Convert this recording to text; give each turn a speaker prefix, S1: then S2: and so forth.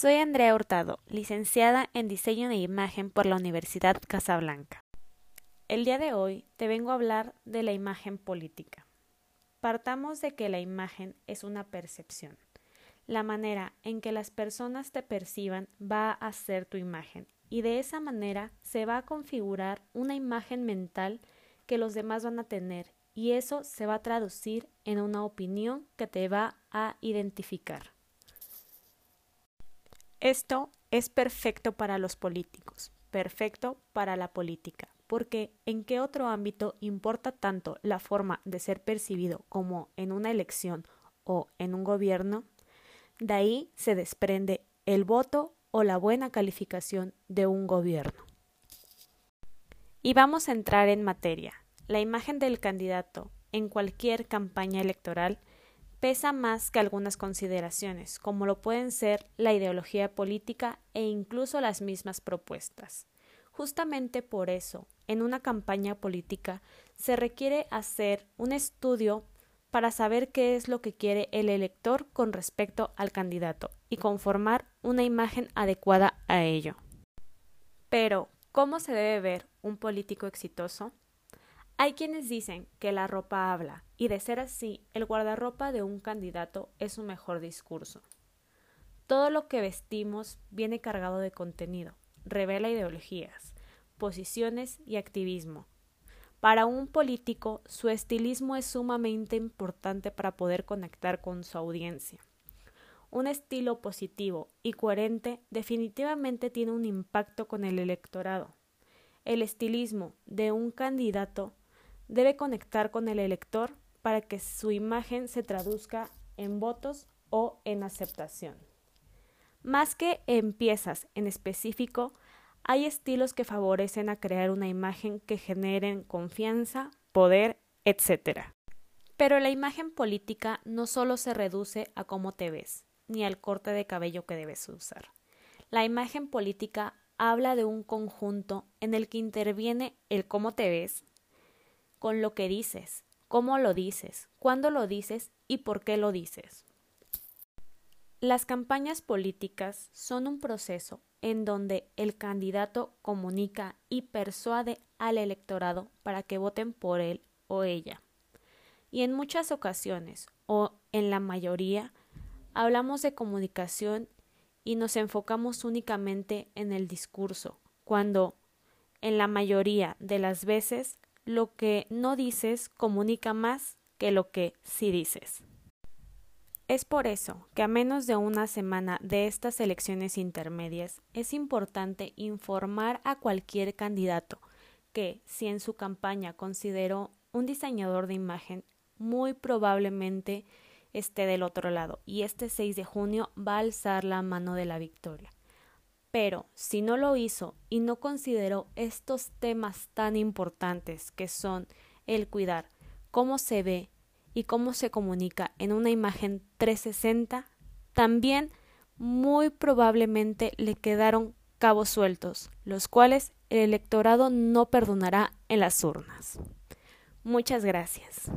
S1: Soy Andrea Hurtado, licenciada en Diseño de Imagen por la Universidad Casablanca. El día de hoy te vengo a hablar de la imagen política. Partamos de que la imagen es una percepción. La manera en que las personas te perciban va a ser tu imagen y de esa manera se va a configurar una imagen mental que los demás van a tener y eso se va a traducir en una opinión que te va a identificar. Esto es perfecto para los políticos, perfecto para la política, porque ¿en qué otro ámbito importa tanto la forma de ser percibido como en una elección o en un gobierno? De ahí se desprende el voto o la buena calificación de un gobierno. Y vamos a entrar en materia. La imagen del candidato en cualquier campaña electoral pesa más que algunas consideraciones, como lo pueden ser la ideología política e incluso las mismas propuestas. Justamente por eso, en una campaña política se requiere hacer un estudio para saber qué es lo que quiere el elector con respecto al candidato y conformar una imagen adecuada a ello. Pero, ¿cómo se debe ver un político exitoso? Hay quienes dicen que la ropa habla, y de ser así, el guardarropa de un candidato es su mejor discurso. Todo lo que vestimos viene cargado de contenido, revela ideologías, posiciones y activismo. Para un político, su estilismo es sumamente importante para poder conectar con su audiencia. Un estilo positivo y coherente definitivamente tiene un impacto con el electorado. El estilismo de un candidato debe conectar con el elector para que su imagen se traduzca en votos o en aceptación. Más que en piezas en específico, hay estilos que favorecen a crear una imagen que generen confianza, poder, etc. Pero la imagen política no solo se reduce a cómo te ves, ni al corte de cabello que debes usar. La imagen política habla de un conjunto en el que interviene el cómo te ves, con lo que dices, cómo lo dices, cuándo lo dices y por qué lo dices. Las campañas políticas son un proceso en donde el candidato comunica y persuade al electorado para que voten por él o ella. Y en muchas ocasiones, o en la mayoría, hablamos de comunicación y nos enfocamos únicamente en el discurso, cuando en la mayoría de las veces lo que no dices comunica más que lo que sí dices. Es por eso que a menos de una semana de estas elecciones intermedias es importante informar a cualquier candidato que, si en su campaña consideró un diseñador de imagen, muy probablemente esté del otro lado y este 6 de junio va a alzar la mano de la victoria. Pero si no lo hizo y no consideró estos temas tan importantes que son el cuidar cómo se ve y cómo se comunica en una imagen 360, también muy probablemente le quedaron cabos sueltos, los cuales el electorado no perdonará en las urnas. Muchas gracias.